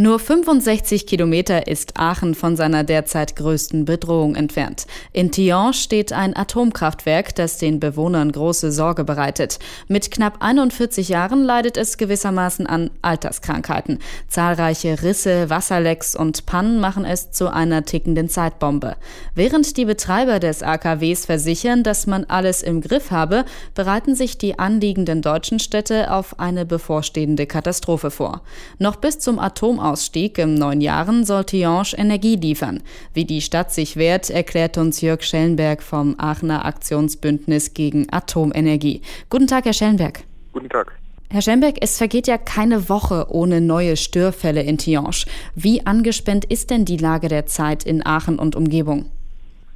Nur 65 Kilometer ist Aachen von seiner derzeit größten Bedrohung entfernt. In Tihange steht ein Atomkraftwerk, das den Bewohnern große Sorge bereitet. Mit knapp 41 Jahren leidet es gewissermaßen an Alterskrankheiten. Zahlreiche Risse, Wasserlecks und Pannen machen es zu einer tickenden Zeitbombe. Während die Betreiber des AKWs versichern, dass man alles im Griff habe, bereiten sich die anliegenden deutschen Städte auf eine bevorstehende Katastrophe vor. Noch bis zum Atomausstieg Atomausstieg im neuen Jahren soll Tihange Energie liefern. Wie die Stadt sich wehrt, erklärt uns Jörg Schellenberg vom Aachener Aktionsbündnis gegen Atomenergie. Guten Tag, Herr Schellenberg. Guten Tag. Herr Schellenberg, es vergeht ja keine Woche ohne neue Störfälle in Tihange. Wie angespannt ist denn die Lage der Zeit in Aachen und Umgebung?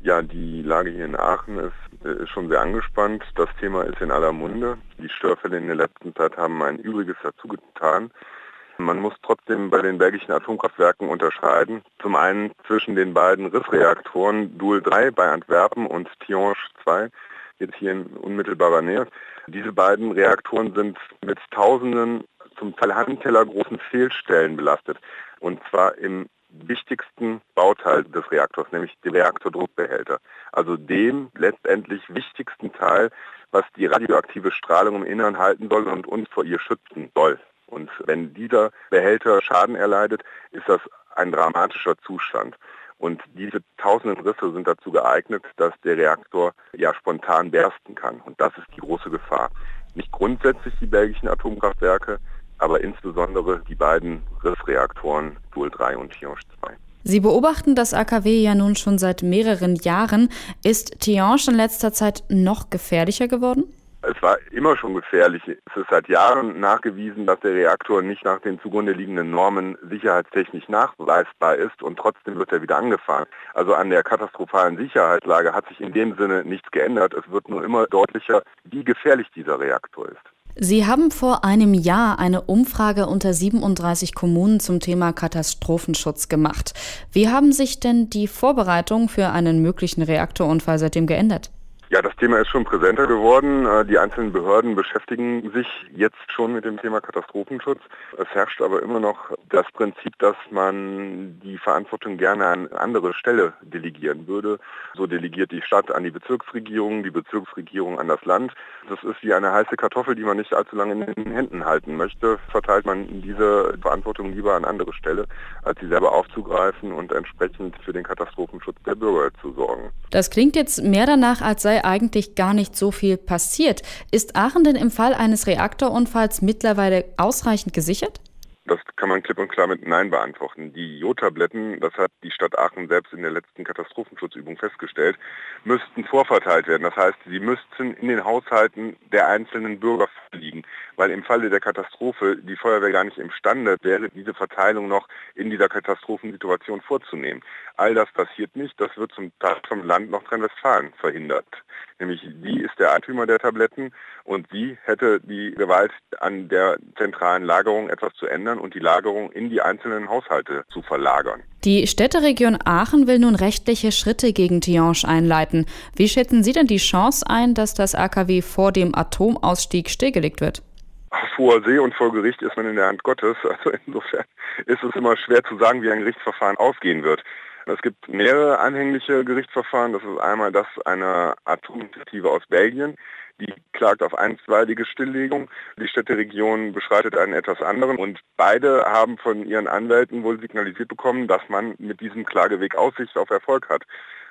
Ja, die Lage hier in Aachen ist, äh, ist, schon sehr angespannt. Das Thema ist in aller Munde. Die Störfälle in der letzten Zeit haben ein Übriges dazu getan. Man muss trotzdem bei den belgischen Atomkraftwerken unterscheiden. Zum einen zwischen den beiden Riffreaktoren Doel 3 bei Antwerpen und Tihange 2, jetzt hier in unmittelbarer Nähe. Diese beiden Reaktoren sind mit tausenden, zum Teil handtellergroßen Fehlstellen belastet. Und zwar im wichtigsten Bauteil des Reaktors, nämlich dem Reaktordruckbehälter. Also dem letztendlich wichtigsten Teil, was die radioaktive Strahlung im Innern halten soll und uns vor ihr schützen soll. Und wenn dieser Behälter Schaden erleidet, ist das ein dramatischer Zustand. Und diese tausenden Risse sind dazu geeignet, dass der Reaktor ja spontan bersten kann. Und das ist die große Gefahr. Nicht grundsätzlich die belgischen Atomkraftwerke, aber insbesondere die beiden Rissreaktoren Dual 3 und Tihange 2. Sie beobachten das AKW ja nun schon seit mehreren Jahren. Ist Tihange in letzter Zeit noch gefährlicher geworden? Es war immer schon gefährlich. Es ist seit Jahren nachgewiesen, dass der Reaktor nicht nach den zugrunde liegenden Normen sicherheitstechnisch nachweisbar ist und trotzdem wird er wieder angefahren. Also an der katastrophalen Sicherheitslage hat sich in dem Sinne nichts geändert. Es wird nur immer deutlicher, wie gefährlich dieser Reaktor ist. Sie haben vor einem Jahr eine Umfrage unter 37 Kommunen zum Thema Katastrophenschutz gemacht. Wie haben sich denn die Vorbereitungen für einen möglichen Reaktorunfall seitdem geändert? Ja, das Thema ist schon präsenter geworden. Äh, die einzelnen Behörden beschäftigen sich jetzt schon mit dem Thema Katastrophenschutz. Es herrscht aber immer noch das Prinzip, dass man die Verantwortung gerne an andere Stelle delegieren würde. So delegiert die Stadt an die Bezirksregierung, die Bezirksregierung an das Land. Das ist wie eine heiße Kartoffel, die man nicht allzu lange in den Händen halten möchte. Verteilt man diese Verantwortung lieber an andere Stelle, als sie selber aufzugreifen und entsprechend für den Katastrophenschutz der Bürger zu sorgen. Das klingt jetzt mehr danach, als sei eigentlich gar nicht so viel passiert. Ist Aachen denn im Fall eines Reaktorunfalls mittlerweile ausreichend gesichert? Das kann man klipp und klar mit Nein beantworten. Die Jodtabletten, das hat die Stadt Aachen selbst in der letzten Katastrophenschutzübung festgestellt, müssten vorverteilt werden. Das heißt, sie müssten in den Haushalten der einzelnen Bürger liegen, weil im Falle der Katastrophe die Feuerwehr gar nicht imstande wäre, diese Verteilung noch in dieser Katastrophensituation vorzunehmen. All das passiert nicht. Das wird zum Teil vom Land Nordrhein-Westfalen verhindert. Nämlich sie ist der Eigentümer der Tabletten und sie hätte die Gewalt an der zentralen Lagerung etwas zu ändern und die Lagerung in die einzelnen Haushalte zu verlagern. Die Städteregion Aachen will nun rechtliche Schritte gegen Tihange einleiten. Wie schätzen Sie denn die Chance ein, dass das AKW vor dem Atomausstieg stillgelegt wird? Auf hoher See und vor Gericht ist man in der Hand Gottes. Also insofern ist es immer schwer zu sagen, wie ein Gerichtsverfahren ausgehen wird. Es gibt mehrere anhängliche Gerichtsverfahren. Das ist einmal das einer Atominitiative aus Belgien, die klagt auf einstweilige Stilllegung. Die Städteregion beschreitet einen etwas anderen und beide haben von ihren Anwälten wohl signalisiert bekommen, dass man mit diesem Klageweg Aussicht auf Erfolg hat.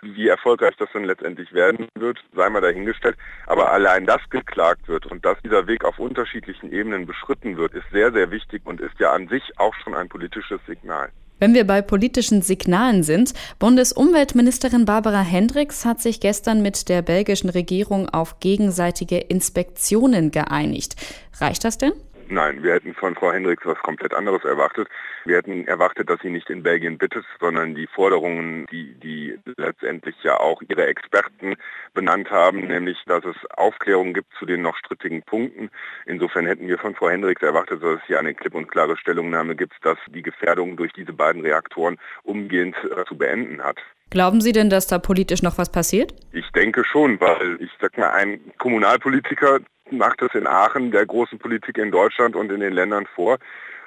Wie erfolgreich das dann letztendlich werden wird, sei mal dahingestellt. Aber allein, dass geklagt wird und dass dieser Weg auf unterschiedlichen Ebenen beschritten wird, ist sehr, sehr wichtig und ist ja an sich auch schon ein politisches Signal. Wenn wir bei politischen Signalen sind, Bundesumweltministerin Barbara Hendricks hat sich gestern mit der belgischen Regierung auf gegenseitige Inspektionen geeinigt. Reicht das denn? Nein, wir hätten von Frau Hendricks was komplett anderes erwartet. Wir hätten erwartet, dass sie nicht in Belgien bittet, sondern die Forderungen, die, die letztendlich ja auch ihre Experten benannt haben, nämlich, dass es Aufklärung gibt zu den noch strittigen Punkten. Insofern hätten wir von Frau Hendricks erwartet, dass es hier eine klipp und klare Stellungnahme gibt, dass die Gefährdung durch diese beiden Reaktoren umgehend äh, zu beenden hat. Glauben Sie denn, dass da politisch noch was passiert? Ich denke schon, weil ich sag mal, ein Kommunalpolitiker macht es in Aachen der großen Politik in Deutschland und in den Ländern vor.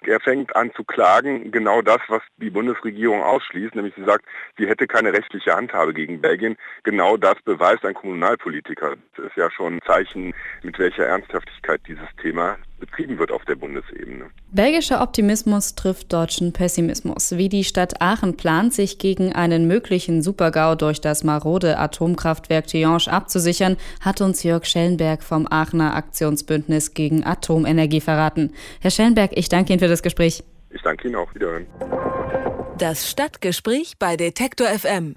Er fängt an zu klagen, genau das, was die Bundesregierung ausschließt, nämlich sie sagt, sie hätte keine rechtliche Handhabe gegen Belgien. Genau das beweist ein Kommunalpolitiker. Das ist ja schon ein Zeichen, mit welcher Ernsthaftigkeit dieses Thema betrieben wird auf der Bundesebene. Belgischer Optimismus trifft deutschen Pessimismus. Wie die Stadt Aachen plant, sich gegen einen möglichen Supergau durch das marode Atomkraftwerk Tihange abzusichern, hat uns Jörg Schellenberg vom Aachener Aktionsbündnis gegen Atomenergie verraten. Herr Schellenberg, ich danke Ihnen für das Gespräch. Ich danke Ihnen auch. Wiederhören. Das Stadtgespräch bei Detektor FM.